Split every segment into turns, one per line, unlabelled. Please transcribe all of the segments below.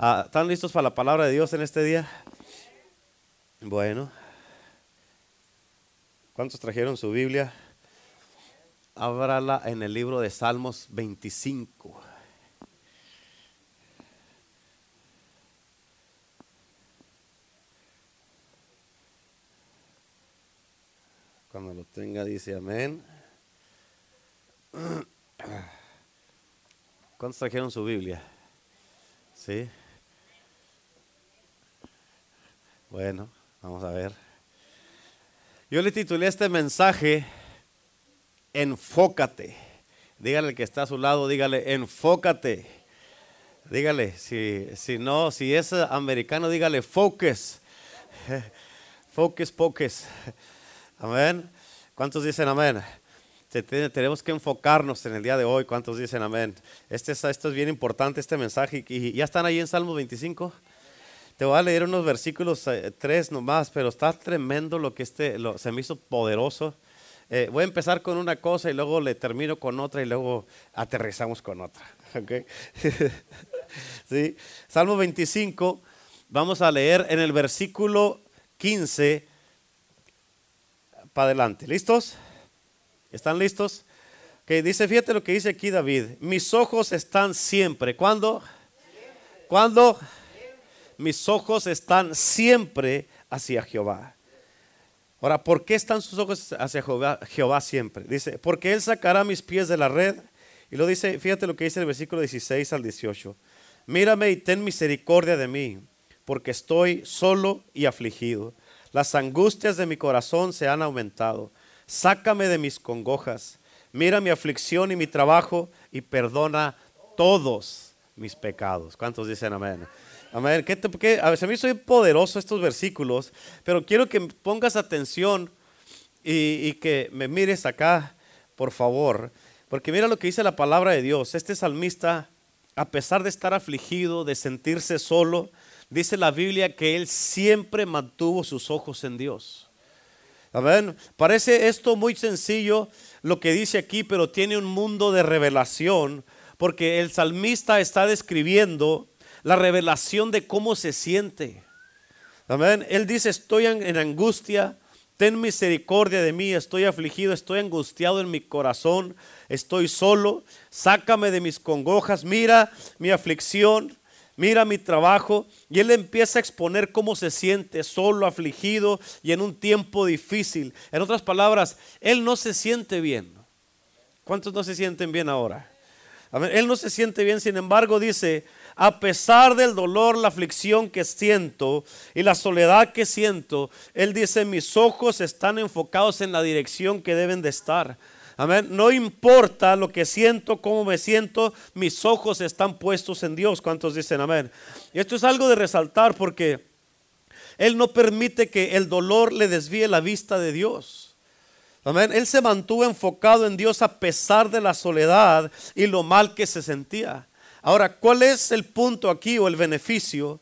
Ah, ¿Están listos para la palabra de Dios en este día? Bueno. ¿Cuántos trajeron su Biblia? Ábrala en el libro de Salmos 25. Cuando lo tenga dice amén. ¿Cuántos trajeron su Biblia? ¿Sí? Bueno, vamos a ver. Yo le titulé este mensaje Enfócate. Dígale al que está a su lado, dígale, enfócate. Dígale, si, si no, si es americano, dígale, focus. Focus, focus. Amén. ¿Cuántos dicen amén? Tenemos que enfocarnos en el día de hoy. ¿Cuántos dicen amén? Este es, esto es bien importante, este mensaje. ¿Y ya están ahí en Salmo 25? Te voy a leer unos versículos, eh, tres nomás, pero está tremendo lo que este, se me hizo poderoso. Eh, voy a empezar con una cosa y luego le termino con otra y luego aterrizamos con otra. ¿okay? ¿Sí? Salmo 25, vamos a leer en el versículo 15 para adelante. ¿Listos? ¿Están listos? Que dice, fíjate lo que dice aquí David. Mis ojos están siempre. ¿Cuándo? ¿Cuándo? Mis ojos están siempre hacia Jehová. Ahora, ¿por qué están sus ojos hacia Jehová, siempre? Dice, porque Él sacará mis pies de la red. Y lo dice, fíjate lo que dice el versículo 16 al 18. Mírame y ten misericordia de mí, porque estoy solo y afligido. Las angustias de mi corazón se han aumentado. Sácame de mis congojas. Mira mi aflicción y mi trabajo y perdona todos mis pecados. ¿Cuántos dicen amén? Amén. ¿Qué a veces a mí soy poderoso estos versículos, pero quiero que pongas atención y, que me mires acá, por favor. Porque mira lo que dice la palabra de Dios. Este salmista, a pesar de estar afligido, de sentirse solo, dice la Biblia que él siempre mantuvo sus ojos en Dios. Amén. Parece esto muy sencillo lo que dice aquí, pero tiene un mundo de revelación, porque el salmista está describiendo la revelación de cómo se siente. Amén. Él dice, estoy en, angustia, ten misericordia de mí, estoy afligido, estoy angustiado en mi corazón, estoy solo, sácame de mis congojas, mira mi aflicción, mira mi trabajo. Y él empieza a exponer cómo se siente solo, afligido y en un tiempo difícil. En otras palabras, él no se siente bien. ¿Cuántos no se sienten bien ahora? Él no se siente bien, sin embargo dice, a pesar del dolor, la aflicción que siento y la soledad que siento, Él dice, mis ojos están enfocados en la dirección que deben de estar. Amén. No importa lo que siento, cómo me siento, mis ojos están puestos en Dios. ¿Cuántos dicen amén? Y esto es algo de resaltar porque Él no permite que el dolor le desvíe la vista de Dios. Amén. Él se mantuvo enfocado en Dios a pesar de la soledad y lo mal que se sentía. Ahora, ¿cuál es el punto aquí o el beneficio?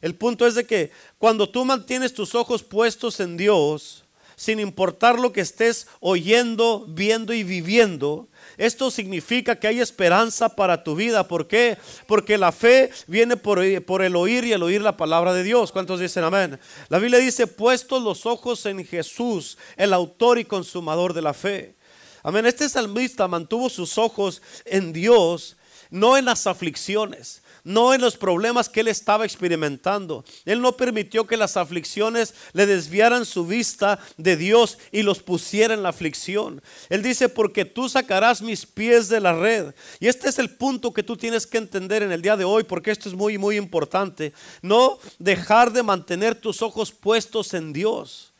El punto es de que cuando tú mantienes tus ojos puestos en Dios, sin importar lo que estés oyendo, viendo y viviendo, esto significa que hay esperanza para tu vida. ¿Por qué? Porque la fe viene por, por, el oír y el oír la palabra de Dios. ¿Cuántos dicen amén? La Biblia dice, puestos los ojos en Jesús, el autor y consumador de la fe. Amén. Este salmista mantuvo sus ojos en Dios no en las aflicciones, no en los problemas que él estaba experimentando. Él no permitió que las aflicciones le desviaran su vista de Dios y los pusiera en la aflicción. Él dice, porque tú sacarás mis pies de la red. Y este es el punto que tú tienes que entender en el día de hoy, porque esto es muy, muy importante. No dejar de mantener tus ojos puestos en Dios,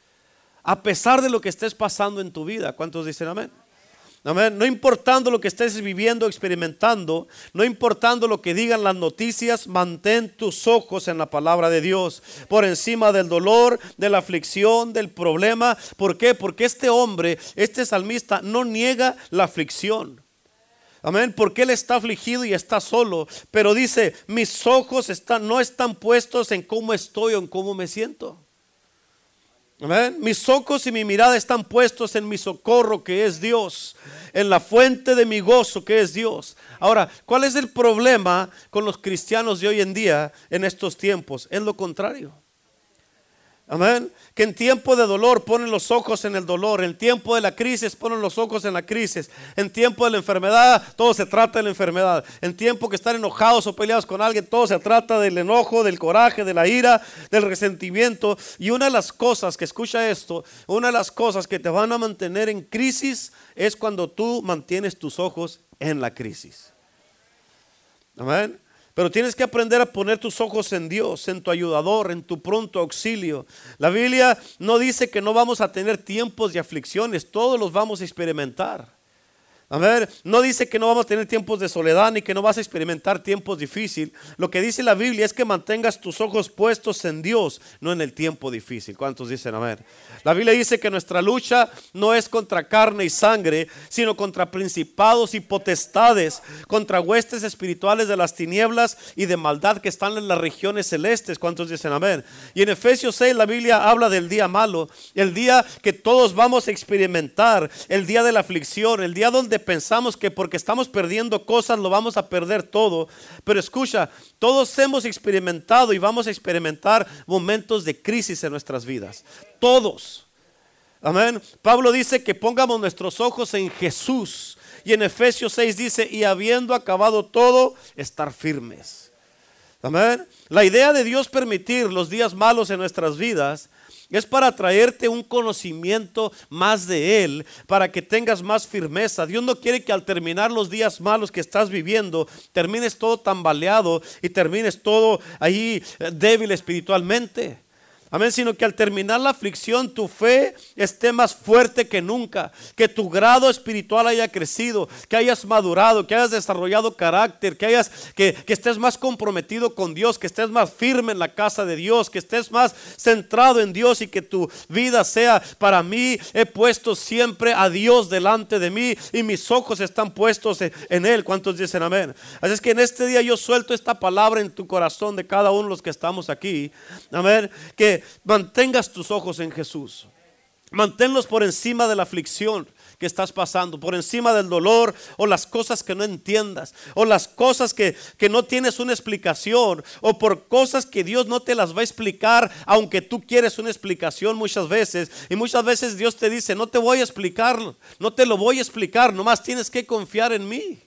a pesar de lo que estés pasando en tu vida. ¿Cuántos dicen amén? No importando lo que estés viviendo, experimentando, no importando lo que digan las noticias, mantén tus ojos en la palabra de Dios por encima del dolor, de la aflicción, del problema. ¿Por qué? Porque este hombre, este salmista, no niega la aflicción. Amén, porque él está afligido y está solo, pero dice, mis ojos no están puestos en cómo estoy o en cómo me siento. Amén. Mis ojos y mi mirada están puestos en mi socorro que es Dios, en la fuente de mi gozo que es Dios. Ahora, ¿cuál es el problema con los cristianos de hoy en día en estos tiempos? Es lo contrario. Amén. Que en tiempo de dolor ponen los ojos en el dolor. En tiempo de la crisis ponen los ojos en la crisis. En tiempo de la enfermedad, todo se trata de la enfermedad. En tiempo que están enojados o peleados con alguien, todo se trata del enojo, del coraje, de la ira, del resentimiento. Y una de las cosas que escucha esto, una de las cosas que te van a mantener en crisis es cuando tú mantienes tus ojos en la crisis. Amén. Pero tienes que aprender a poner tus ojos en Dios, en tu ayudador, en tu pronto auxilio. La Biblia no dice que no vamos a tener tiempos de aflicciones, todos los vamos a experimentar. A ver, no dice que no vamos a tener tiempos de soledad ni que no vas a experimentar tiempos difíciles. Lo que dice la Biblia es que mantengas tus ojos puestos en Dios, no en el tiempo difícil. ¿Cuántos dicen a ver? La Biblia dice que nuestra lucha no es contra carne y sangre, sino contra principados y potestades, contra huestes espirituales de las tinieblas y de maldad que están en las regiones celestes. ¿Cuántos dicen amén? Y en Efesios 6 la Biblia habla del día malo, el día que todos vamos a experimentar, el día de la aflicción, el día donde pensamos que porque estamos perdiendo cosas lo vamos a perder todo. Pero escucha, todos hemos experimentado y vamos a experimentar momentos de crisis en nuestras vidas. Todos. Amén. Pablo dice que pongamos nuestros ojos en Jesús. Y en Efesios 6 dice, y habiendo acabado todo, estar firmes. Amén. La idea de Dios permitir los días malos en nuestras vidas es para traerte un conocimiento más de Él, para que tengas más firmeza. Dios no quiere que al terminar los días malos que estás viviendo, termines todo tambaleado y termines todo ahí eh, débil espiritualmente. Amén, sino que al terminar la aflicción tu fe esté más fuerte que nunca, que tu grado espiritual haya crecido, que hayas madurado, que hayas desarrollado carácter, que hayas que, que estés más comprometido con Dios, que estés más firme en la casa de Dios, que estés más centrado en Dios y que tu vida sea para mí he puesto siempre a Dios delante de mí y mis ojos están puestos en, él. ¿Cuántos dicen amén? Así es que en este día yo suelto esta palabra en tu corazón de cada uno de los que estamos aquí. Amén. Que mantengas tus ojos en Jesús. Manténlos por encima de la aflicción que estás pasando, por encima del dolor o las cosas que no entiendas, o las cosas que, que, no tienes una explicación, o por cosas que Dios no te las va a explicar, aunque tú quieres una explicación muchas veces. Y muchas veces Dios te dice, no te voy a explicar, no te lo voy a explicar, nomás tienes que confiar en mí.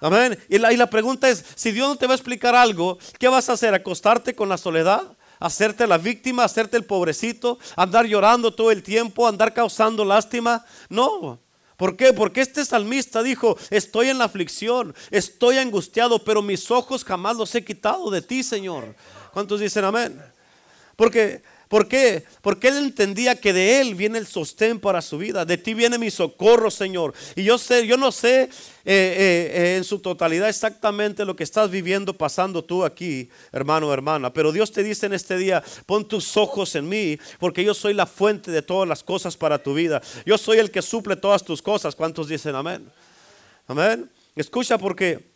Amén. Y la, y la pregunta es, si Dios no te va a explicar algo, ¿qué vas a hacer? ¿Acostarte con la soledad? Hacerte la víctima, hacerte el pobrecito, andar llorando todo el tiempo, andar causando lástima. No. ¿Por qué? Porque este salmista dijo, estoy en la aflicción, estoy angustiado, pero mis ojos jamás los he quitado de ti, Señor. ¿Cuántos dicen amén? Porque ¿Por qué? Porque él entendía que de él viene el sostén para su vida. De ti viene mi socorro, Señor. Y yo sé, yo no sé eh, eh, eh, en su totalidad exactamente lo que estás viviendo, pasando tú aquí, hermano hermana. Pero Dios te dice en este día, pon tus ojos en mí, porque yo soy la fuente de todas las cosas para tu vida. Yo soy el que suple todas tus cosas. ¿Cuántos dicen amén? Amén. Escucha porque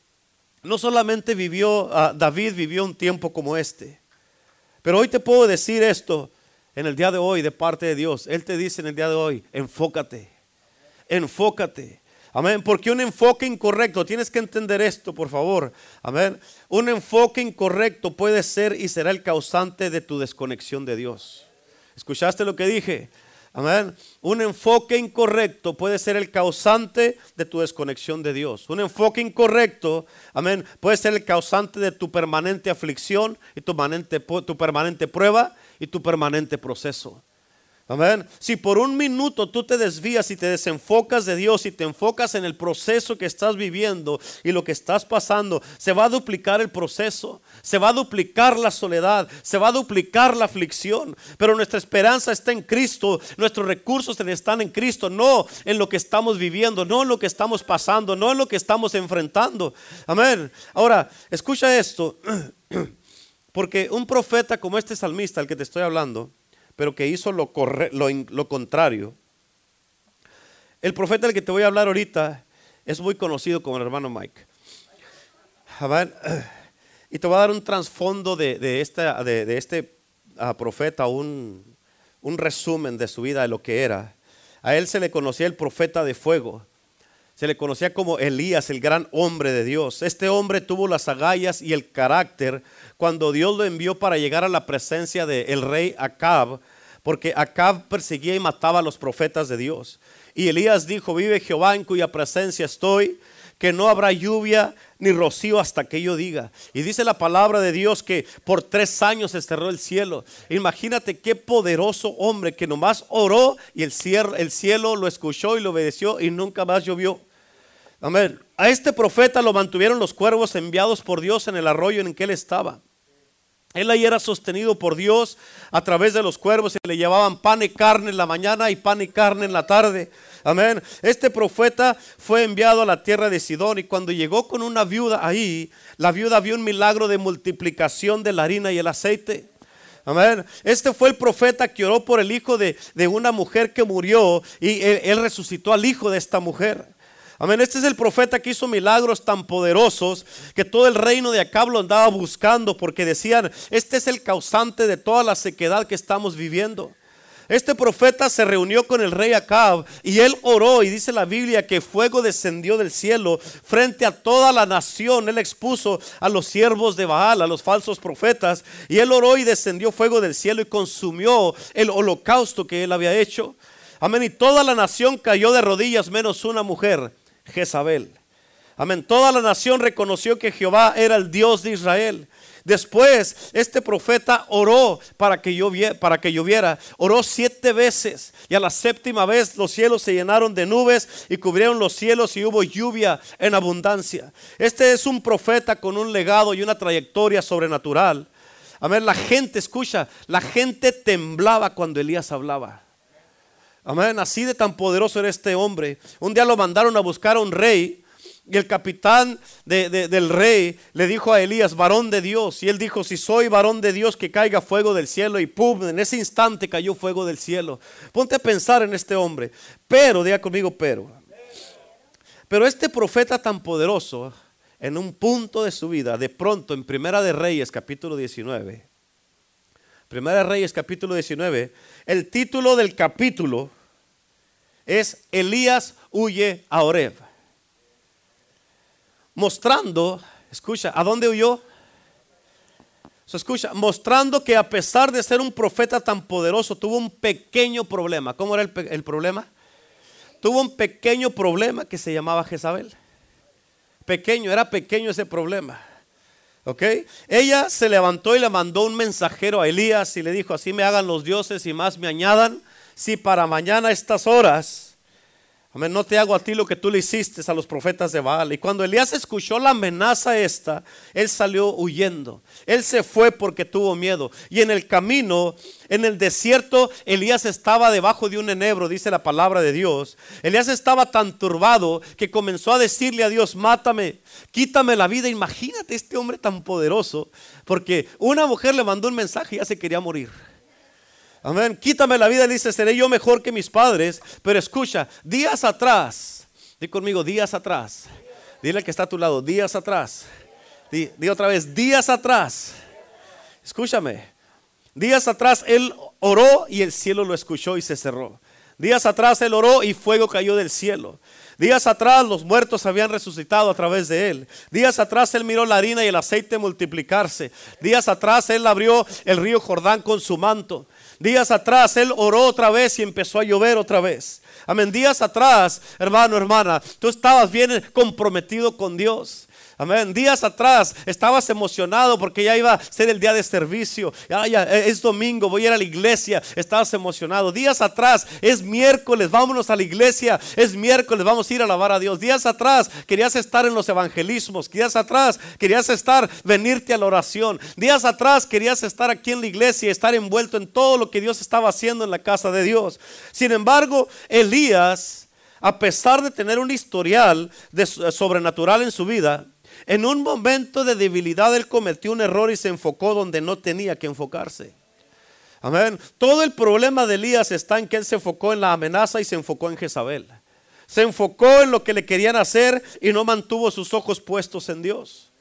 no solamente vivió, ah, David vivió un tiempo como este. Pero hoy te puedo decir esto en el día de hoy de parte de Dios. Él te dice en el día de hoy, enfócate, enfócate. Amén. Porque un enfoque incorrecto, tienes que entender esto, por favor. Amén. Un enfoque incorrecto puede ser y será el causante de tu desconexión de Dios. ¿Escuchaste lo que dije? Amén. Un enfoque incorrecto puede ser el causante de tu desconexión de Dios. Un enfoque incorrecto, amén, puede ser el causante de tu permanente aflicción y tu permanente, tu permanente prueba y tu permanente proceso. Amén. Si por un minuto tú te desvías y te desenfocas de Dios y te enfocas en el proceso que estás viviendo y lo que estás pasando, se va a duplicar el proceso, se va a duplicar la soledad, se va a duplicar la aflicción. Pero nuestra esperanza está en Cristo, nuestros recursos están en Cristo, no en lo que estamos viviendo, no en lo que estamos pasando, no en lo que estamos enfrentando. Amén. Ahora, escucha esto, porque un profeta como este salmista, al que te estoy hablando, pero que hizo lo, lo, contrario. El profeta del que te voy a hablar ahorita es muy conocido como el hermano Mike. Y te voy a dar un trasfondo de, de, de, este ah, profeta, un, un resumen de su vida, de lo que era. A él se le conocía el profeta de fuego. Se le conocía como Elías, el gran hombre de Dios. Este hombre tuvo las agallas y el carácter cuando Dios lo envió para llegar a la presencia del rey Acab, porque Acab perseguía y mataba a los profetas de Dios. Y Elías dijo, vive Jehová en cuya presencia estoy, que no habrá lluvia ni rocío hasta que yo diga. Y dice la palabra de Dios que por tres años se cerró el cielo. Imagínate qué poderoso hombre que nomás oró y el cielo, el cielo lo escuchó y lo obedeció y nunca más llovió. A este profeta lo mantuvieron los cuervos enviados por Dios en el arroyo en que él estaba. Él ahí era sostenido por Dios a través de los cuervos y le llevaban pan y carne en la mañana y pan y carne en la tarde. Amén. Este profeta fue enviado a la tierra de Sidón y cuando llegó con una viuda ahí, la viuda vio un milagro de multiplicación de la harina y el aceite. Amén. Este fue el profeta que oró por el hijo de, una mujer que murió y él resucitó al hijo de esta mujer. Amén. Este es el profeta que hizo milagros tan poderosos que todo el reino de Acab lo andaba buscando porque decían, este es el causante de toda la sequedad que estamos viviendo. Este profeta se reunió con el rey Acab y él oró y dice la Biblia que fuego descendió del cielo frente a toda la nación. Él expuso a los siervos de Baal, a los falsos profetas, y él oró y descendió fuego del cielo y consumió el holocausto que él había hecho. Amén. Y toda la nación cayó de rodillas menos una mujer. Jezabel. Amén. Toda la nación reconoció que Jehová era el Dios de Israel. Después, este profeta oró para que, lloviera. Oró siete veces. Y a la séptima vez los cielos se llenaron de nubes y cubrieron los cielos y hubo lluvia en abundancia. Este es un profeta con un legado y una trayectoria sobrenatural. Amén. La gente, escucha, la gente temblaba cuando Elías hablaba. Amén. Así de tan poderoso era este hombre. Un día lo mandaron a buscar a un rey. Y el capitán del rey le dijo a Elías, varón de Dios. Y él dijo, si soy varón de Dios, que caiga fuego del cielo. Y pum, en ese instante cayó fuego del cielo. Ponte a pensar en este hombre. Pero, diga conmigo, pero. Pero este profeta tan poderoso, en un punto de su vida, de pronto en Primera de Reyes, capítulo 19. Primera de Reyes, capítulo 19. El título del capítulo es Elías huye a Oreb. Mostrando, escucha, ¿a dónde huyó? Se escucha, mostrando que a pesar de ser un profeta tan poderoso, tuvo un pequeño problema. ¿Cómo era el, el problema? Tuvo un pequeño problema que se llamaba Jezabel. Pequeño, era pequeño ese problema. ¿Ok? Ella se levantó y le mandó un mensajero a Elías y le dijo, así me hagan los dioses y más me añadan si para mañana a estas horas, amén, no te hago a ti lo que tú le hiciste a los profetas de Baal. Y cuando Elías escuchó la amenaza esta, él salió huyendo. Él se fue porque tuvo miedo. Y en el camino, en el desierto, Elías estaba debajo de un enebro, dice la palabra de Dios. Elías estaba tan turbado que comenzó a decirle a Dios, mátame, quítame la vida. Imagínate este hombre tan poderoso, porque una mujer le mandó un mensaje y ya se quería morir. Amén. Quítame la vida, dice, seré yo mejor que mis padres. Pero escucha, días atrás, di conmigo, días atrás. Dile que está a tu lado, días atrás. Di, di otra vez, días atrás. Escúchame. Días atrás él oró y el cielo lo escuchó y se cerró. Días atrás él oró y fuego cayó del cielo. Días atrás los muertos habían resucitado a través de él. Días atrás él miró la harina y el aceite multiplicarse. Días atrás él abrió el río Jordán con su manto. Días atrás él oró otra vez y empezó a llover otra vez. Amén. Días atrás, hermano, hermana, tú estabas bien comprometido con Dios. Amén. Días atrás estabas emocionado porque ya iba a ser el día de servicio. Ya, es domingo, voy a ir a la iglesia. Estabas emocionado. Días atrás es miércoles, vámonos a la iglesia. Es miércoles, vamos a ir a alabar a Dios. Días atrás querías estar en los evangelismos. Días atrás querías estar, venirte a la oración. Días atrás querías estar aquí en la iglesia, estar envuelto en todo lo que Dios estaba haciendo en la casa de Dios. Sin embargo, Elías, a pesar de tener un historial de sobrenatural en su vida, en un momento de debilidad él cometió un error y se enfocó donde no tenía que enfocarse. Amén. Todo el problema de Elías está en que él se enfocó en la amenaza y se enfocó en Jezabel. Se enfocó en lo que le querían hacer y no mantuvo sus ojos puestos en Dios.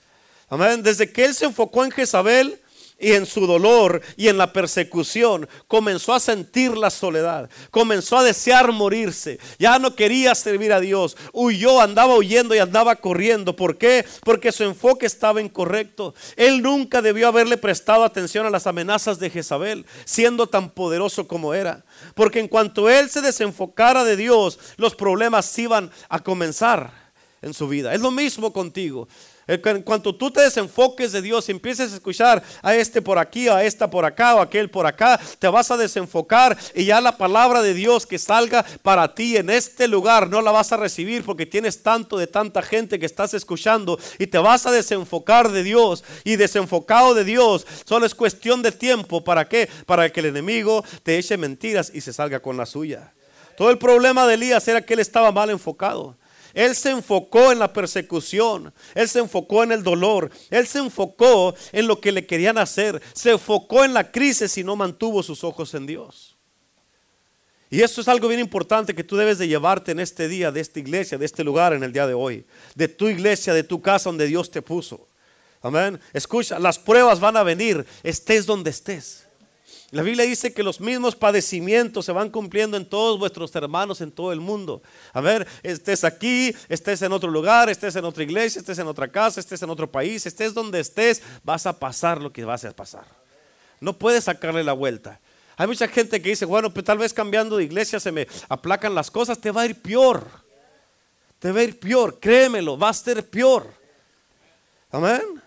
Amén. Desde que él se enfocó en Jezabel, y en su dolor y en la persecución comenzó a sentir la soledad, comenzó a desear morirse, ya no quería servir a Dios, huyó, andaba huyendo y andaba corriendo. ¿Por qué? Porque su enfoque estaba incorrecto. Él nunca debió haberle prestado atención a las amenazas de Jezabel, siendo tan poderoso como era. Porque en cuanto él se desenfocara de Dios, los problemas iban a comenzar en su vida. Es lo mismo contigo. En cuanto tú te desenfoques de Dios y empieces a escuchar a este por aquí, a esta por acá o aquel por acá, te vas a desenfocar y ya la palabra de Dios que salga para ti en este lugar no la vas a recibir porque tienes tanto de tanta gente que estás escuchando y te vas a desenfocar de Dios y desenfocado de Dios. Solo es cuestión de tiempo. ¿Para qué? Para que el enemigo te eche mentiras y se salga con la suya. Todo el problema de Elías era que él estaba mal enfocado. Él se enfocó en la persecución, él se enfocó en el dolor, él se enfocó en lo que le querían hacer, se enfocó en la crisis y no mantuvo sus ojos en Dios. Y esto es algo bien importante que tú debes de llevarte en este día, de esta iglesia, de este lugar, en el día de hoy, de tu iglesia, de tu casa donde Dios te puso. Amén. Escucha, las pruebas van a venir, estés donde estés. La Biblia dice que los mismos padecimientos se van cumpliendo en todos vuestros hermanos en todo el mundo. A ver, estés aquí, estés en otro lugar, estés en otra iglesia, estés en otra casa, estés en otro país, estés donde estés, vas a pasar lo que vas a pasar. No puedes sacarle la vuelta. Hay mucha gente que dice, bueno, pues tal vez cambiando de iglesia se me aplacan las cosas, te va a ir peor. Te va a ir peor, créemelo, va a ser peor. Amén.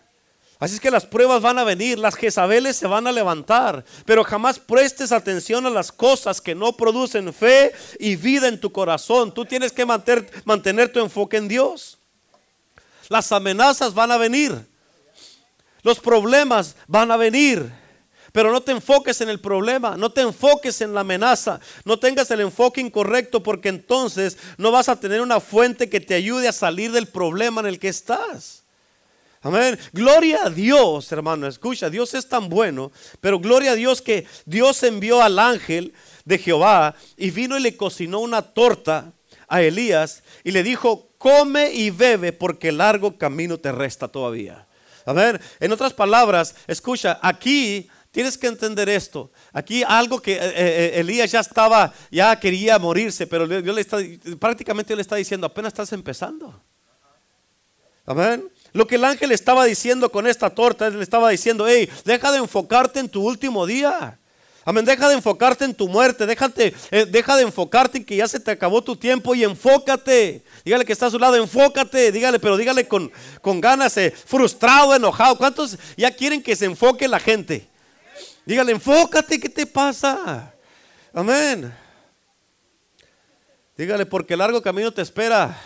Así es que las pruebas van a venir, las Jezabeles se van a levantar, pero jamás prestes atención a las cosas que no producen fe y vida en tu corazón. Tú tienes que mantener, mantener tu enfoque en Dios. Las amenazas van a venir, los problemas van a venir, pero no te enfoques en el problema, no te enfoques en la amenaza, no tengas el enfoque incorrecto porque entonces no vas a tener una fuente que te ayude a salir del problema en el que estás. Amén. Gloria a Dios, hermano. Escucha, Dios es tan bueno, pero gloria a Dios que Dios envió al ángel de Jehová y vino y le cocinó una torta a Elías y le dijo, come y bebe porque largo camino te resta todavía. Amén. En otras palabras, escucha, aquí tienes que entender esto. Aquí algo que eh, eh, eh, Elías ya estaba, ya quería morirse, pero Dios le está, prácticamente le está diciendo, apenas estás empezando. Amén. Lo que el ángel estaba diciendo con esta torta, le estaba diciendo, hey, deja de enfocarte en tu último día. Amén, deja de enfocarte en tu muerte, déjate, eh, deja de enfocarte en que ya se te acabó tu tiempo y enfócate. Dígale que está a su lado, enfócate, dígale, pero dígale con, con ganas, eh, frustrado, enojado. ¿Cuántos ya quieren que se enfoque la gente? Dígale, enfócate, ¿qué te pasa? Amén. Dígale, porque largo camino te espera.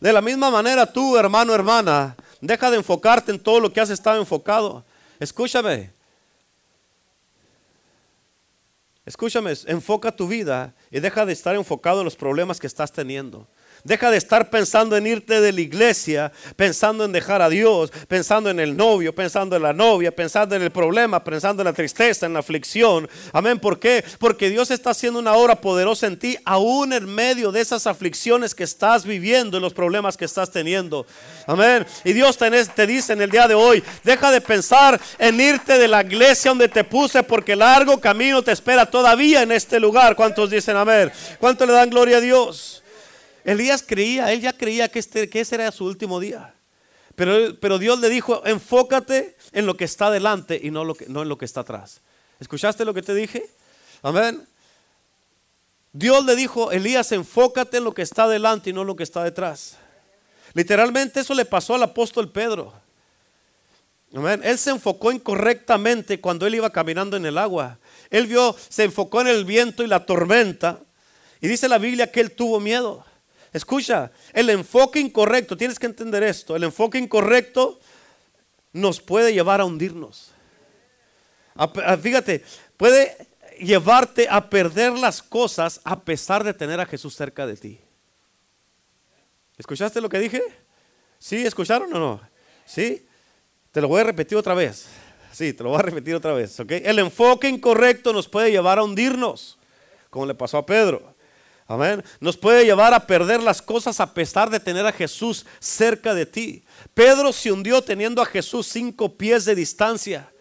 De la misma manera tú, hermano, hermana, deja de enfocarte en todo lo que has estado enfocado. Escúchame. Escúchame, enfoca tu vida y deja de estar enfocado en los problemas que estás teniendo. Deja de estar pensando en irte de la iglesia, pensando en dejar a Dios, pensando en el novio, pensando en la novia, pensando en el problema, pensando en la tristeza, en la aflicción. Amén. ¿Por qué? Porque Dios está haciendo una obra poderosa en ti, aún en medio de esas aflicciones que estás viviendo y los problemas que estás teniendo. Amén. Y Dios te, te dice en el día de hoy, deja de pensar en irte de la iglesia donde te puse porque largo camino te espera todavía en este lugar. ¿Cuántos dicen amén? ¿Cuántos le dan gloria a Dios? Elías creía, él ya creía que, este, que ese era su último día. Pero, pero, Dios le dijo, enfócate en lo que está delante y no, lo que, no en lo que está atrás. ¿Escuchaste lo que te dije? Amén. Dios le dijo, Elías, enfócate en lo que está delante y no en lo que está detrás. Literalmente eso le pasó al apóstol Pedro. Amén. Él se enfocó incorrectamente cuando él iba caminando en el agua. Él vio, se enfocó en el viento y la tormenta. Y dice la Biblia que él tuvo miedo. Escucha, el enfoque incorrecto, tienes que entender esto, el enfoque incorrecto nos puede llevar a hundirnos. fíjate, puede llevarte a perder las cosas a pesar de tener a Jesús cerca de ti. ¿Escuchaste lo que dije? ¿Sí? ¿Escucharon o no? ¿Sí? Te lo voy a repetir otra vez. Sí, te lo voy a repetir otra vez. El enfoque incorrecto nos puede llevar a hundirnos, como le pasó a Pedro. Amén. Nos puede llevar a perder las cosas a pesar de tener a Jesús cerca de ti. Pedro se hundió teniendo a Jesús cinco pies de distancia.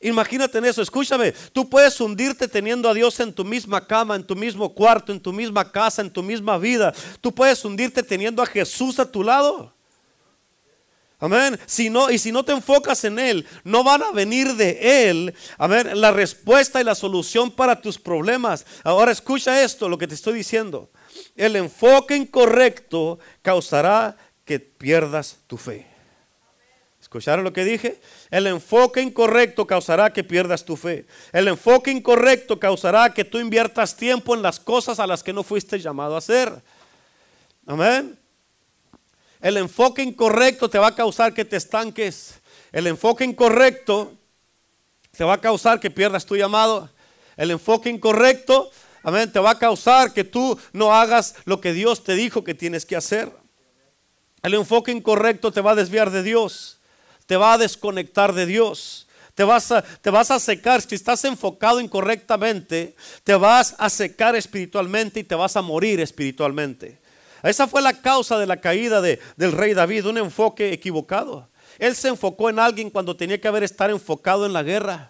Imagínate eso, escúchame, tú puedes hundirte teniendo a Dios en tu misma cama, en tu mismo cuarto, en tu misma casa, en tu misma vida. Tú puedes hundirte teniendo a Jesús a tu lado. Amén. Si no, y si no te enfocas en Él, no van a venir de Él, amén, la respuesta y la solución para tus problemas. Ahora escucha esto, lo que te estoy diciendo. El enfoque incorrecto causará que pierdas tu fe. ¿Escucharon lo que dije? El enfoque incorrecto causará que pierdas tu fe. El enfoque incorrecto causará que tú inviertas tiempo en las cosas a las que no fuiste llamado a hacer. Amén. El enfoque incorrecto te va a causar que te estanques. El enfoque incorrecto te va a causar que pierdas tu llamado. El enfoque incorrecto, amén, te va a causar que tú no hagas lo que Dios te dijo que tienes que hacer. El enfoque incorrecto te va a desviar de Dios, te va a desconectar de Dios. Te vas, a, te vas a secar, si estás enfocado incorrectamente, te vas a secar espiritualmente y te vas a morir espiritualmente. Esa fue la causa de la caída de, del rey David, un enfoque equivocado. Él se enfocó en alguien cuando tenía que haber estar enfocado en la guerra.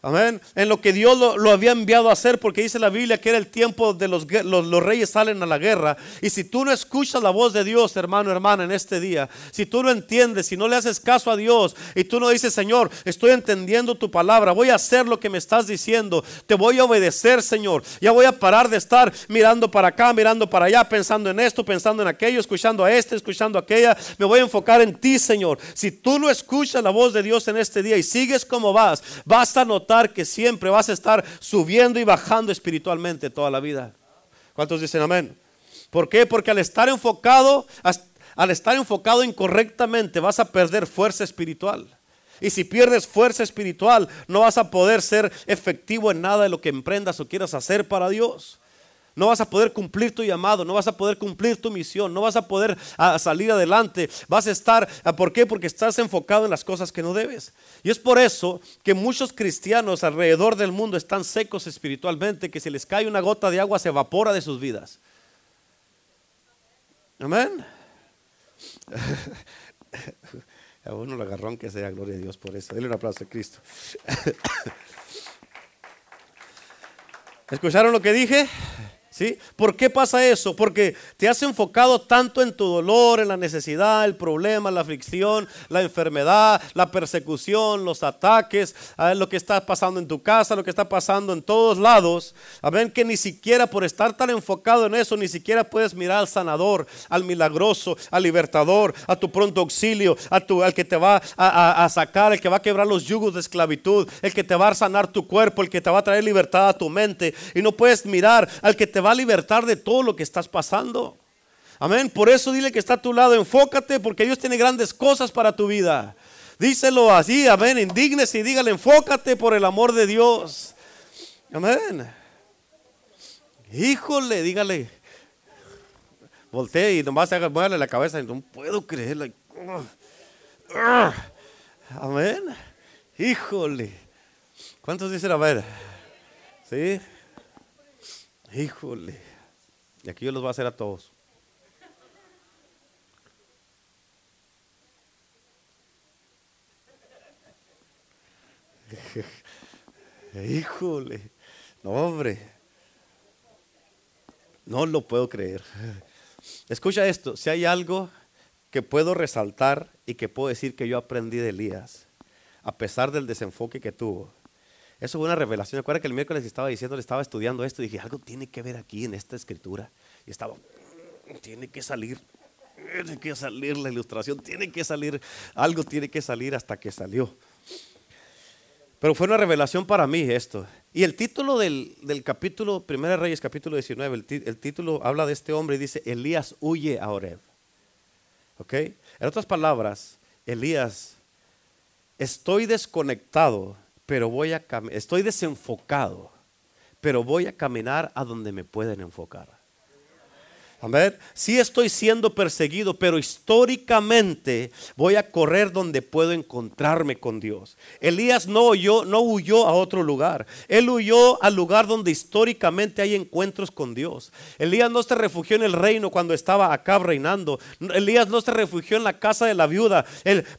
Amén. En lo que Dios lo, había enviado a hacer, porque dice la Biblia que era el tiempo de los, los, reyes salen a la guerra. Y si tú no escuchas la voz de Dios, hermano, hermana, en este día, si tú no entiendes, si no le haces caso a Dios y tú no dices, Señor, estoy entendiendo tu palabra, voy a hacer lo que me estás diciendo, te voy a obedecer, Señor. Ya voy a parar de estar mirando para acá, mirando para allá, pensando en esto, pensando en aquello, escuchando a este, escuchando a aquella. Me voy a enfocar en ti, Señor. Si tú no escuchas la voz de Dios en este día y sigues como vas, vas a notar que siempre vas a estar subiendo y bajando espiritualmente toda la vida. ¿Cuántos dicen amén? ¿Por qué? Porque al estar enfocado, al estar enfocado incorrectamente, vas a perder fuerza espiritual. Y si pierdes fuerza espiritual, no vas a poder ser efectivo en nada de lo que emprendas o quieras hacer para Dios. No vas a poder cumplir tu llamado, no vas a poder cumplir tu misión, no vas a poder salir adelante. Vas a estar, ¿por qué? Porque estás enfocado en las cosas que no debes. Y es por eso que muchos cristianos alrededor del mundo están secos espiritualmente, que si les cae una gota de agua se evapora de sus vidas. Amén. A uno lo agarrón que sea, gloria a Dios por eso. Dele un aplauso a Cristo. ¿Escucharon lo que dije? ¿Por qué pasa eso? Porque te has enfocado tanto en tu dolor, en la necesidad, el problema, la aflicción, la enfermedad, la persecución, los ataques, lo que está pasando en tu casa, lo que está pasando en todos lados. Amén, que ni siquiera por estar tan enfocado en eso, ni siquiera puedes mirar al sanador, al milagroso, al libertador, a tu pronto auxilio, a tu, al que te va a, a sacar, el que va a quebrar los yugos de esclavitud, el que te va a sanar tu cuerpo, el que te va a traer libertad a tu mente. Y no puedes mirar al que te va a libertar de todo lo que estás pasando. Amén. Por eso dile que está a tu lado, enfócate porque Dios tiene grandes cosas para tu vida. Díselo así, amén. Indígnese y dígale, enfócate por el amor de Dios. Amén. Híjole, dígale. Voltee y nomás la cabeza. No puedo creerlo. Amén. Híjole. ¿Cuántos dicen a ver? ¿Sí? Híjole. Y aquí yo los voy a hacer a todos. Híjole. No, hombre. No lo puedo creer. Escucha esto. Si hay algo que puedo resaltar y que puedo decir que yo aprendí de Elías, a pesar del desenfoque que tuvo, eso fue una revelación. Acuerda que el miércoles estaba diciendo, le estaba estudiando esto y dije, algo tiene que ver aquí en esta escritura. Y estaba, tiene que salir, tiene que salir la ilustración, tiene que salir, algo tiene que salir hasta que salió. Pero fue una revelación para mí esto. Y el título del, capítulo, Primera Reyes, capítulo 19, el, título habla de este hombre y dice, Elías huye a Oreb. ¿Ok? En otras palabras, Elías, estoy desconectado pero voy a estoy desenfocado, pero voy a caminar a donde me pueden enfocar. Ver, sí estoy siendo perseguido, pero históricamente voy a correr donde puedo encontrarme con Dios. Elías no huyó, no huyó a otro lugar. Él huyó al lugar donde históricamente hay encuentros con Dios. Elías no se refugió en el reino cuando estaba acá reinando. Elías no se refugió en la casa de la viuda,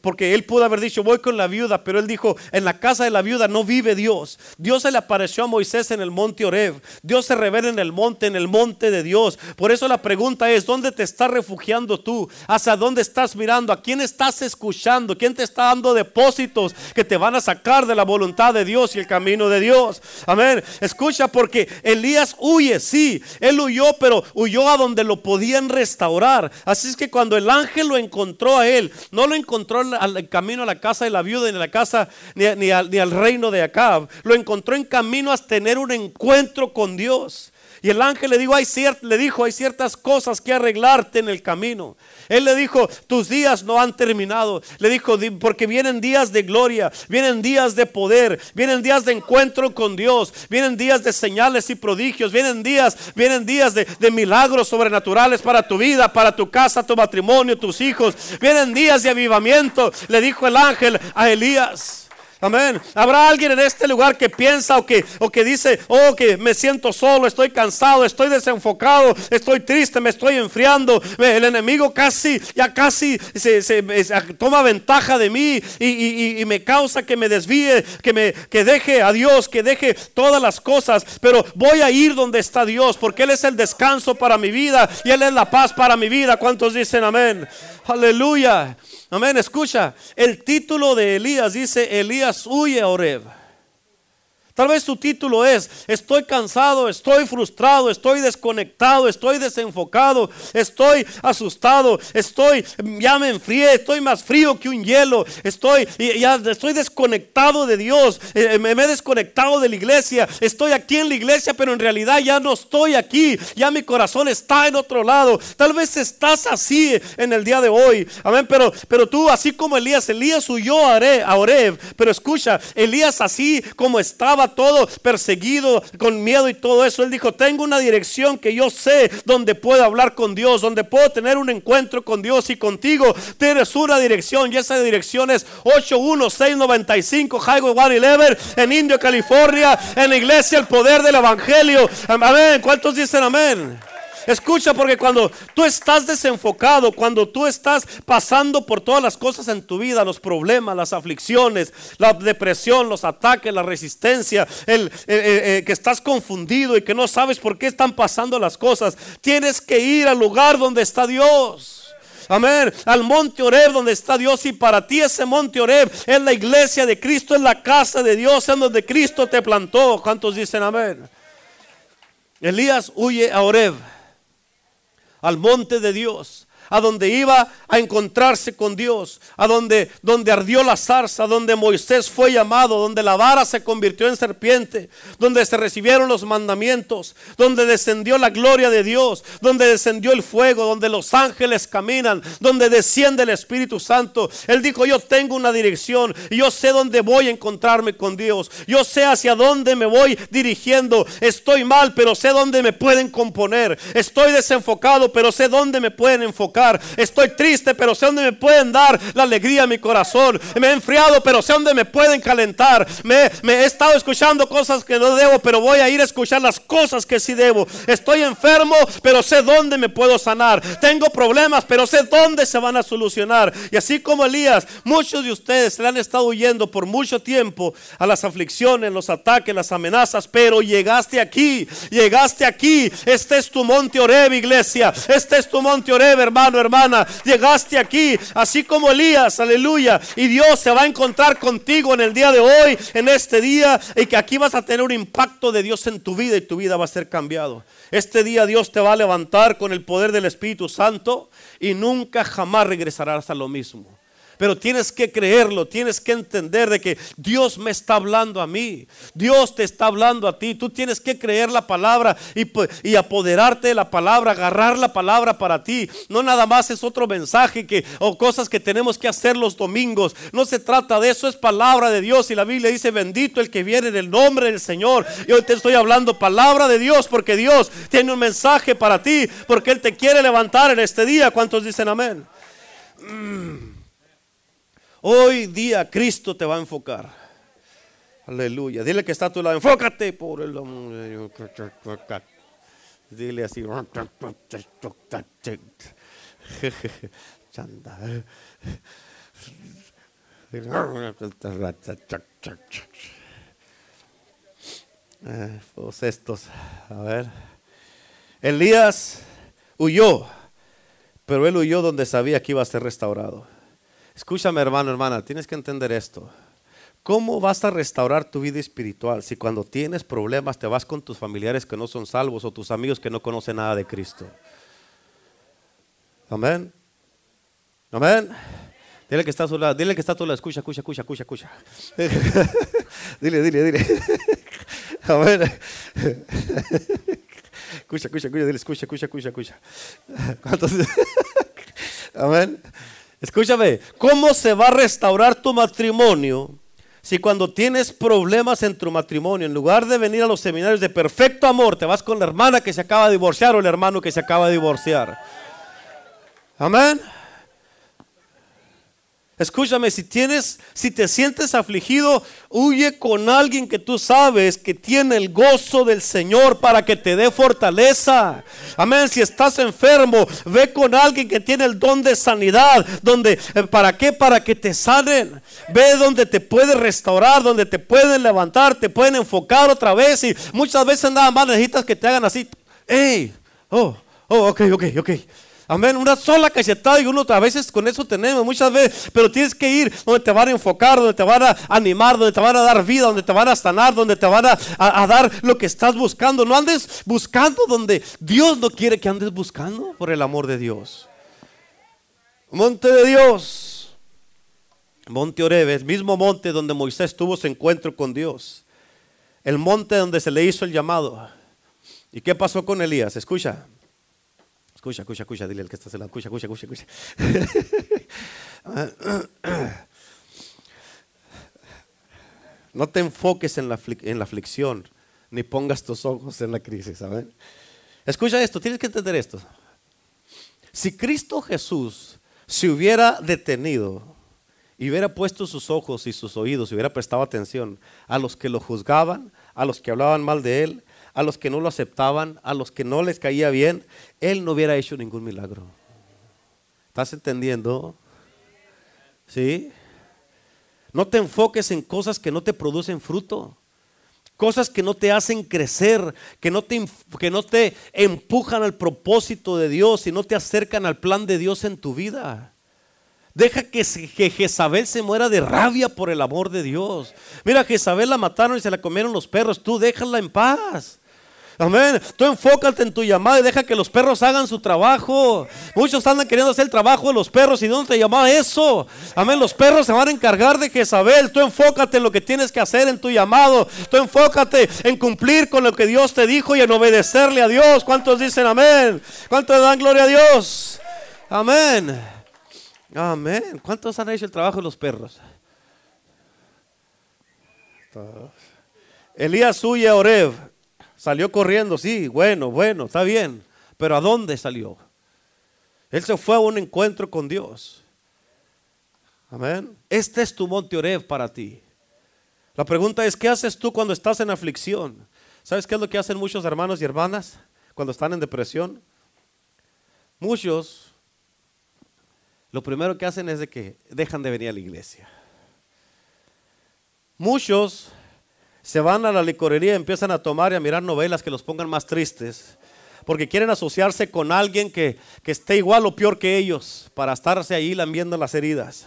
porque él pudo haber dicho, voy con la viuda, pero él dijo, en la casa de la viuda no vive Dios. Dios se le apareció a Moisés en el monte Oreb. Dios se revela en el monte, en el monte de Dios. Por eso la pregunta es, ¿dónde te estás refugiando tú? ¿Hacia dónde estás mirando? ¿A quién estás escuchando? ¿Quién te está dando depósitos que te van a sacar de la voluntad de Dios y el camino de Dios? Amén. Escucha porque Elías huye, sí, él huyó, pero huyó a donde lo podían restaurar. Así es que cuando el ángel lo encontró a él, no lo encontró al camino a la casa de la viuda ni a la casa ni, al, ni al reino de Acab, lo encontró en camino a tener un encuentro con Dios. Y el ángel le dijo, hay le dijo, hay ciertas cosas que arreglarte en el camino. Él le dijo, tus días no han terminado. Le dijo, porque vienen días de gloria, vienen días de poder, vienen días de encuentro con Dios, vienen días de señales y prodigios, vienen días, vienen días de, de milagros sobrenaturales para tu vida, para tu casa, tu matrimonio, tus hijos. Vienen días de avivamiento, le dijo el ángel a Elías. Amén. Habrá alguien en este lugar que piensa o que, o que dice, oh, que me siento solo, estoy cansado, estoy desenfocado, estoy triste, me estoy enfriando. El enemigo casi, ya casi se, toma ventaja de mí y, me causa que me desvíe, que me que deje a Dios, que deje todas las cosas. Pero voy a ir donde está Dios, porque Él es el descanso para mi vida y Él es la paz para mi vida. ¿Cuántos dicen amén? Aleluya. Amén, escucha, el título de Elías dice, Elías huye a Oreb. Tal vez su título es, estoy cansado, estoy frustrado, estoy desconectado, estoy desenfocado, estoy asustado, estoy, ya me enfrié, estoy más frío que un hielo, estoy, ya estoy desconectado de Dios, eh, me, he desconectado de la iglesia, estoy aquí en la iglesia, pero en realidad ya no estoy aquí, ya mi corazón está en otro lado. Tal vez estás así en el día de hoy, amén, pero, pero tú, así como Elías, Elías huyó a Oreb, pero escucha, Elías así como estaba todo perseguido, con miedo y todo eso, él dijo, tengo una dirección que yo sé donde puedo hablar con Dios, donde puedo tener un encuentro con Dios y contigo tienes una dirección y esa dirección es 81695 Highway 111 en Indio, California, en la iglesia El Poder del Evangelio. Amén. ¿Cuántos dicen amén? Escucha, porque cuando tú estás desenfocado, cuando tú estás pasando por todas las cosas en tu vida, los problemas, las aflicciones, la depresión, los ataques, la resistencia, el, que estás confundido y que no sabes por qué están pasando las cosas, tienes que ir al lugar donde está Dios. Amén. Al monte Oreb donde está Dios. Y para ti ese monte Oreb es la iglesia de Cristo, es la casa de Dios, en donde Cristo te plantó. ¿Cuántos dicen amén? Elías huye a Oreb al monte de Dios a donde iba a encontrarse con Dios, a donde, donde ardió la zarza, donde Moisés fue llamado, donde la vara se convirtió en serpiente, donde se recibieron los mandamientos, donde descendió la gloria de Dios, donde descendió el fuego, donde los ángeles caminan, donde desciende el Espíritu Santo. Él dijo, yo tengo una dirección yo sé dónde voy a encontrarme con Dios. Yo sé hacia dónde me voy dirigiendo. Estoy mal, pero sé dónde me pueden componer. Estoy desenfocado, pero sé dónde me pueden enfocar. Estoy triste, pero sé dónde me pueden dar la alegría a mi corazón. Me he enfriado, pero sé dónde me pueden calentar. Me, he estado escuchando cosas que no debo, pero voy a ir a escuchar las cosas que sí debo. Estoy enfermo, pero sé dónde me puedo sanar. Tengo problemas, pero sé dónde se van a solucionar. Y así como Elías, muchos de ustedes le han estado huyendo por mucho tiempo a las aflicciones, los ataques, las amenazas, pero llegaste aquí, llegaste aquí. Este es tu monte Oreb, iglesia. Este es tu monte Oreb, hermano hermana. Llegaste aquí, así como Elías, aleluya. Y Dios se va a encontrar contigo en el día de hoy, en este día, y que aquí vas a tener un impacto de Dios en tu vida y tu vida va a ser cambiado. Este día Dios te va a levantar con el poder del Espíritu Santo y nunca jamás regresarás a lo mismo. Pero tienes que creerlo, tienes que entender de que Dios me está hablando a mí, Dios te está hablando a ti, tú tienes que creer la palabra y, apoderarte de la palabra, agarrar la palabra para ti. No nada más es otro mensaje que, o cosas que tenemos que hacer los domingos, no se trata de eso, es palabra de Dios y la Biblia dice bendito el que viene en el nombre del Señor. Y hoy te estoy hablando palabra de Dios porque Dios tiene un mensaje para ti, porque Él te quiere levantar en este día. ¿Cuántos dicen amén? Mm. Hoy día Cristo te va a enfocar. Aleluya. Dile que está a tu lado. Enfócate por el Dile así. Eh, estos. A ver. Elías huyó, pero él huyó donde sabía que iba a ser restaurado. Escúchame, hermano, hermana, tienes que entender esto. ¿Cómo vas a restaurar tu vida espiritual si cuando tienes problemas te vas con tus familiares que no son salvos o tus amigos que no conocen nada de Cristo? Amén. Amén. Dile que está a su lado, dile que está a tu lado, escucha, escucha, escucha, escucha, escucha. dile, dile, dile. Amén. escucha, escucha, escucha, dile, escucha, escucha, escucha, escucha. ¿Cuántos? Amén. Escúchame, ¿cómo se va a restaurar tu matrimonio si cuando tienes problemas en tu matrimonio, en lugar de venir a los seminarios de perfecto amor, te vas con la hermana que se acaba de divorciar o el hermano que se acaba de divorciar? Amén. Escúchame, si tienes, si te sientes afligido, huye con alguien que tú sabes que tiene el gozo del Señor para que te dé fortaleza. Amén. Si estás enfermo, ve con alguien que tiene el don de sanidad, donde eh, para qué? Para que te sanen. Ve donde te puede restaurar, donde te pueden levantar, te pueden enfocar otra vez y muchas veces nada más necesitas que te hagan así. Hey, oh, oh, ok, ok, ok. Amén. Una sola cachetada y uno a veces con eso tenemos muchas veces. Pero tienes que ir donde te van a enfocar, donde te van a animar, donde te van a dar vida, donde te van a sanar, donde te van a, dar lo que estás buscando. No andes buscando donde Dios no quiere que andes buscando por el amor de Dios. Monte de Dios. Monte Oreb, mismo monte donde Moisés tuvo su encuentro con Dios. El monte donde se le hizo el llamado. ¿Y qué pasó con Elías? Escucha. Escucha, escucha, escucha, dile al que está lado, escucha, escucha, escucha, escucha. No te enfoques en la, en la aflicción, ni pongas tus ojos en la crisis, ¿saben? Escucha esto, tienes que entender esto. Si Cristo Jesús se hubiera detenido y hubiera puesto sus ojos y sus oídos y hubiera prestado atención a los que lo juzgaban, a los que hablaban mal de él, a los que no lo aceptaban, a los que no les caía bien, Él no hubiera hecho ningún milagro. ¿Estás entendiendo? ¿Sí? No te enfoques en cosas que no te producen fruto. Cosas que no te hacen crecer, que no te, que no te empujan al propósito de Dios y no te acercan al plan de Dios en tu vida. Deja que, que, Jezabel se muera de rabia por el amor de Dios. Mira, Jezabel la mataron y se la comieron los perros. Tú déjala en paz. Amén. Tú enfócate en tu llamada y deja que los perros hagan su trabajo. Muchos andan queriendo hacer el trabajo de los perros y ¿dónde te llamaba eso? Amén. Los perros se van a encargar de Jezabel. Tú enfócate en lo que tienes que hacer en tu llamado. Tú enfócate en cumplir con lo que Dios te dijo y en obedecerle a Dios. ¿Cuántos dicen amén? ¿Cuántos dan gloria a Dios? Amén. Amén. ¿Cuántos han hecho el trabajo de los perros? Elías huye a Oreb Salió corriendo, sí, bueno, bueno, está bien. Pero ¿a dónde salió? Él se fue a un encuentro con Dios. Amén. Este es tu monte Oreb para ti. La pregunta es, ¿qué haces tú cuando estás en aflicción? ¿Sabes qué es lo que hacen muchos hermanos y hermanas cuando están en depresión? Muchos, lo primero que hacen es de que dejan de venir a la iglesia. Muchos se van a la licorería, empiezan a tomar y a mirar novelas que los pongan más tristes, porque quieren asociarse con alguien que, esté igual o peor que ellos, para estarse ahí lambiendo las heridas.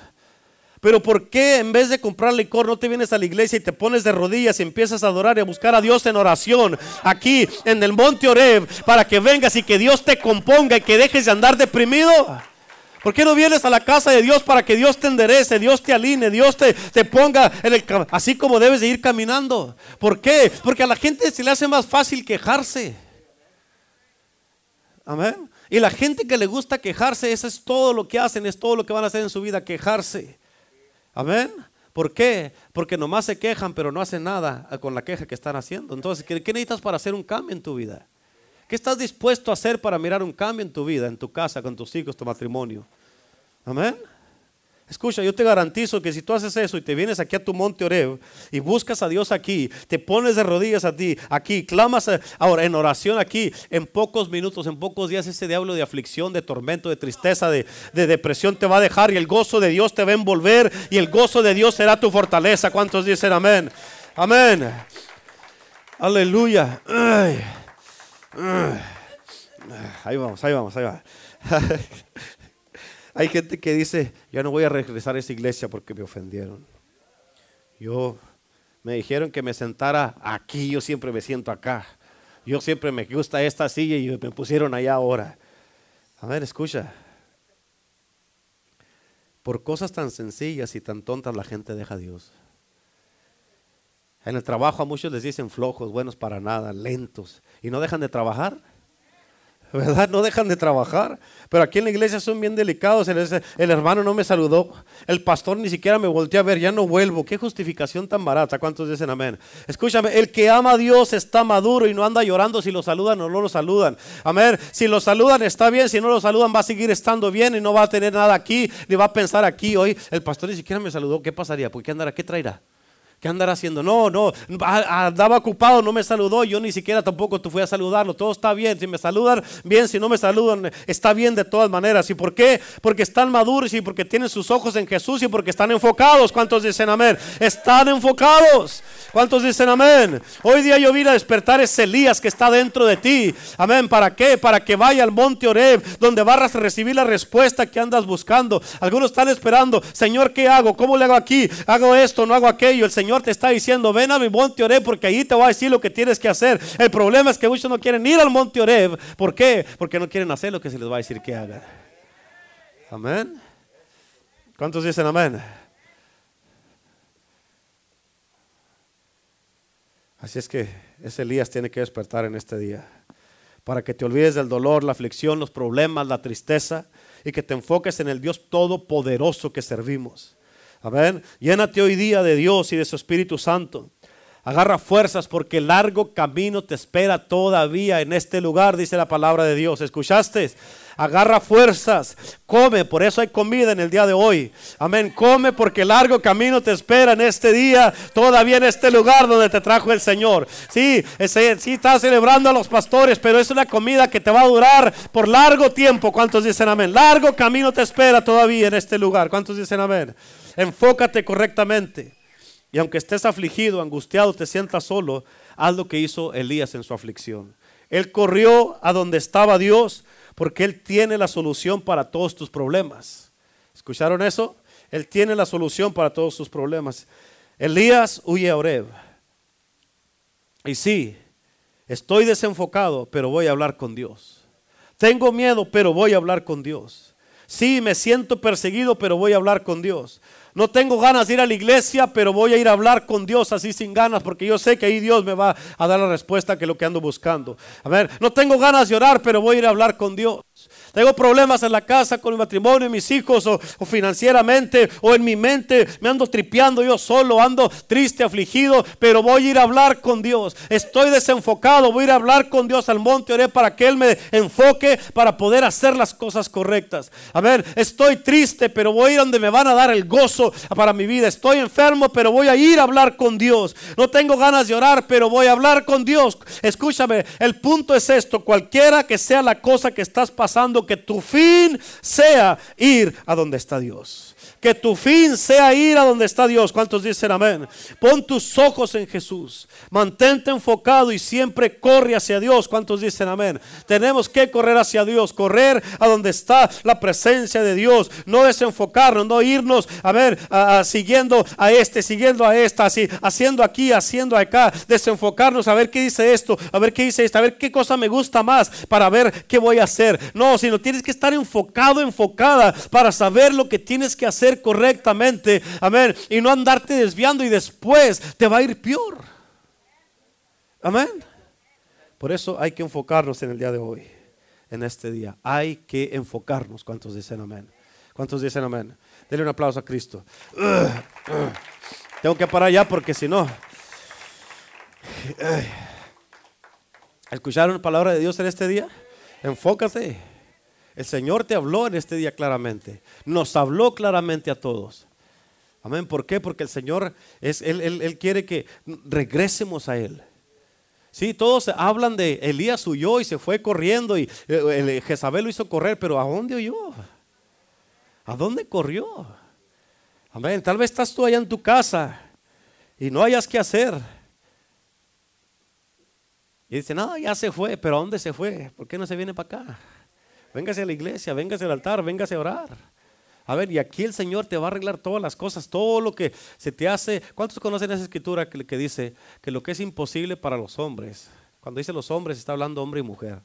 Pero ¿por qué en vez de comprar licor no te vienes a la iglesia y te pones de rodillas y empiezas a adorar y a buscar a Dios en oración aquí en el monte Oreb para que vengas y que Dios te componga y que dejes de andar deprimido? ¿Por qué no vienes a la casa de Dios para que Dios te enderece, Dios te alinee, Dios te, te ponga en el, así como debes de ir caminando? ¿Por qué? Porque a la gente se le hace más fácil quejarse. Amén. Y la gente que le gusta quejarse, eso es todo lo que hacen, es todo lo que van a hacer en su vida, quejarse. Amén. ¿Por qué? Porque nomás se quejan, pero no hacen nada con la queja que están haciendo. Entonces, ¿qué, necesitas para hacer un cambio en tu vida? ¿Qué estás dispuesto a hacer para mirar un cambio en tu vida, en tu casa, con tus hijos, tu matrimonio? Amén. Escucha, yo te garantizo que si tú haces eso y te vienes aquí a tu monte Oreo y buscas a Dios aquí, te pones de rodillas a ti, aquí, clamas ahora en oración aquí, en pocos minutos, en pocos días ese diablo de aflicción, de tormento, de tristeza, de, de depresión te va a dejar y el gozo de Dios te va a envolver y el gozo de Dios será tu fortaleza. ¿Cuántos dicen amén? Amén. Aleluya. Ahí vamos, ahí vamos, ahí va. Hay gente que dice, ya no voy a regresar a esa iglesia porque me ofendieron. Yo, me dijeron que me sentara aquí, yo siempre me siento acá. Yo siempre me gusta esta silla y me pusieron allá ahora. A ver, escucha. Por cosas tan sencillas y tan tontas la gente deja a Dios. En el trabajo a muchos les dicen flojos, buenos para nada, lentos. Y no dejan de trabajar. ¿verdad? No dejan de trabajar. Pero aquí en la iglesia son bien delicados. El, hermano no me saludó. El pastor ni siquiera me volteó a ver. Ya no vuelvo. Qué justificación tan barata. ¿Cuántos dicen amén? Escúchame, el que ama a Dios está maduro y no anda llorando si lo saludan o no lo saludan. Amén. Si lo saludan está bien. Si no lo saludan va a seguir estando bien y no va a tener nada aquí. Ni va a pensar aquí. Hoy el pastor ni siquiera me saludó. ¿Qué pasaría? ¿Por qué andará? ¿Qué traerá? ¿Qué andará haciendo? No, no, andaba ocupado, no me saludó, yo ni siquiera tampoco te fui a saludarlo, todo está bien, si me saludan, bien, si no me saludan, está bien de todas maneras. ¿Y por qué? Porque están maduros y porque tienen sus ojos en Jesús y porque están enfocados. ¿Cuántos dicen amén? Están enfocados. ¿Cuántos dicen amén? Hoy día yo vine a despertar ese Elías que está dentro de ti. Amén. ¿Para qué? Para que vaya al monte Oreb, donde vas a recibir la respuesta que andas buscando. Algunos están esperando, Señor, ¿qué hago? ¿Cómo le hago aquí? Hago esto, no hago aquello. El Señor te está diciendo, ven a mi monte Oreb porque ahí te voy a decir lo que tienes que hacer. El problema es que muchos no quieren ir al monte Oreb. ¿Por qué? Porque no quieren hacer lo que se les va a decir que hagan. Amén. ¿Cuántos dicen amén? Así es que ese Elías tiene que despertar en este día. Para que te olvides del dolor, la aflicción, los problemas, la tristeza y que te enfoques en el Dios todopoderoso que servimos. Amén. Llénate hoy día de Dios y de su Espíritu Santo. Agarra fuerzas porque largo camino te espera todavía en este lugar, dice la palabra de Dios. ¿Escuchaste? Agarra fuerzas, come, por eso hay comida en el día de hoy. Amén, come porque largo camino te espera en este día, todavía en este lugar donde te trajo el Señor. Sí, ese, sí está celebrando a los pastores, pero es una comida que te va a durar por largo tiempo. ¿Cuántos dicen amén? Largo camino te espera todavía en este lugar. ¿Cuántos dicen amén? Enfócate correctamente. Y aunque estés afligido, angustiado, te sientas solo, haz lo que hizo Elías en su aflicción. Él corrió a donde estaba Dios porque Él tiene la solución para todos tus problemas. ¿Escucharon eso? Él tiene la solución para todos tus problemas. Elías huye a Oreb. Y sí, estoy desenfocado, pero voy a hablar con Dios. Tengo miedo, pero voy a hablar con Dios. Sí, me siento perseguido, pero voy a hablar con Dios. No tengo ganas de ir a la iglesia, pero voy a ir a hablar con Dios así sin ganas, porque yo sé que ahí Dios me va a dar la respuesta que es lo que ando buscando. A ver, no tengo ganas de orar, pero voy a ir a hablar con Dios. Tengo problemas en la casa con el matrimonio, mis hijos, o, financieramente, o en mi mente. Me ando tripeando yo solo, ando triste, afligido, pero voy a ir a hablar con Dios. Estoy desenfocado, voy a ir a hablar con Dios al monte, oré para que Él me enfoque para poder hacer las cosas correctas. A ver, estoy triste, pero voy a ir donde me van a dar el gozo para mi vida. Estoy enfermo, pero voy a ir a hablar con Dios. No tengo ganas de orar, pero voy a hablar con Dios. Escúchame, el punto es esto, cualquiera que sea la cosa que estás pasando, que tu fin sea ir a donde está Dios. Que tu fin sea ir a donde está Dios. ¿Cuántos dicen amén? Pon tus ojos en Jesús. Mantente enfocado y siempre corre hacia Dios. ¿Cuántos dicen amén? Tenemos que correr hacia Dios, correr a donde está la presencia de Dios. No desenfocarnos, no irnos a ver, siguiendo a este, siguiendo a esta, así, haciendo aquí, haciendo acá. Desenfocarnos a ver qué dice esto, a ver qué dice esto, a ver qué cosa me gusta más para ver qué voy a hacer. No, sino tienes que estar enfocado, enfocada para saber lo que tienes que hacer correctamente. Amén. Y no andarte desviando y después te va a ir peor. Amén. Por eso hay que enfocarnos en el día de hoy, en este día. Hay que enfocarnos. ¿Cuántos dicen amén? ¿Cuántos dicen amén? Denle un aplauso a Cristo. Tengo que parar ya porque si no... ¿Escucharon la palabra de Dios en este día? Enfócate. El Señor te habló en este día claramente. Nos habló claramente a todos. Amén. ¿Por qué? Porque el Señor es, él, él, quiere que regresemos a Él. Sí, todos hablan de Elías huyó y se fue corriendo y eh, Jezabel lo hizo correr, pero ¿a dónde huyó? ¿A dónde corrió? Amén. Tal vez estás tú allá en tu casa y no hayas que hacer. Y dice, no, ya se fue, pero ¿a dónde se fue? ¿Por qué no se viene para acá? Véngase a la iglesia, véngase al altar, véngase a orar. A ver, y aquí el Señor te va a arreglar todas las cosas, todo lo que se te hace. ¿Cuántos conocen esa escritura que, que dice que lo que es imposible para los hombres? Cuando dice los hombres, está hablando hombre y mujer.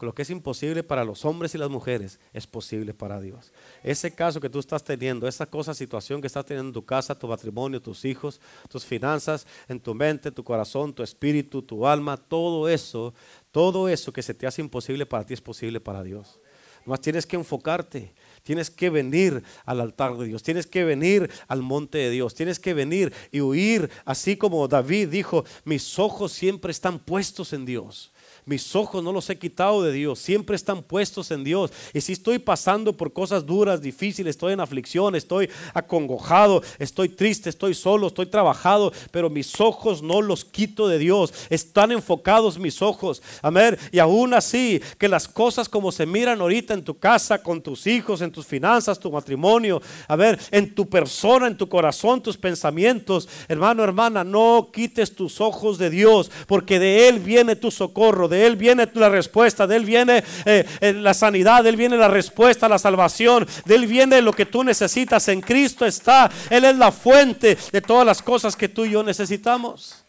Lo que es imposible para los hombres y las mujeres es posible para Dios. Ese caso que tú estás teniendo, esa cosa, situación que estás teniendo en tu casa, tu matrimonio, tus hijos, tus finanzas, en tu mente, tu corazón, tu espíritu, tu alma, todo eso, todo eso que se te hace imposible para ti es posible para Dios. Más tienes que enfocarte, tienes que venir al altar de Dios, tienes que venir al monte de Dios, tienes que venir y huir, así como David dijo, mis ojos siempre están puestos en Dios. Mis ojos no los he quitado de Dios, siempre están puestos en Dios. Y si estoy pasando por cosas duras, difíciles, estoy en aflicción, estoy acongojado, estoy triste, estoy solo, estoy trabajado, pero mis ojos no los quito de Dios. Están enfocados mis ojos. Amén. Y aún así, que las cosas como se miran ahorita en tu casa, con tus hijos, en tus finanzas, tu matrimonio, a ver, en tu persona, en tu corazón, tus pensamientos, hermano, hermana, no quites tus ojos de Dios, porque de Él viene tu socorro Él viene la respuesta, de Él viene eh, eh, la sanidad, de Él viene la respuesta, la salvación, de Él viene lo que tú necesitas. En Cristo está, Él es la fuente de todas las cosas que tú y yo necesitamos.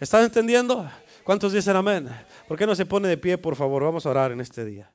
¿Estás entendiendo? ¿Cuántos dicen amén? ¿Por qué no se pone de pie, por favor? Vamos a orar en este día.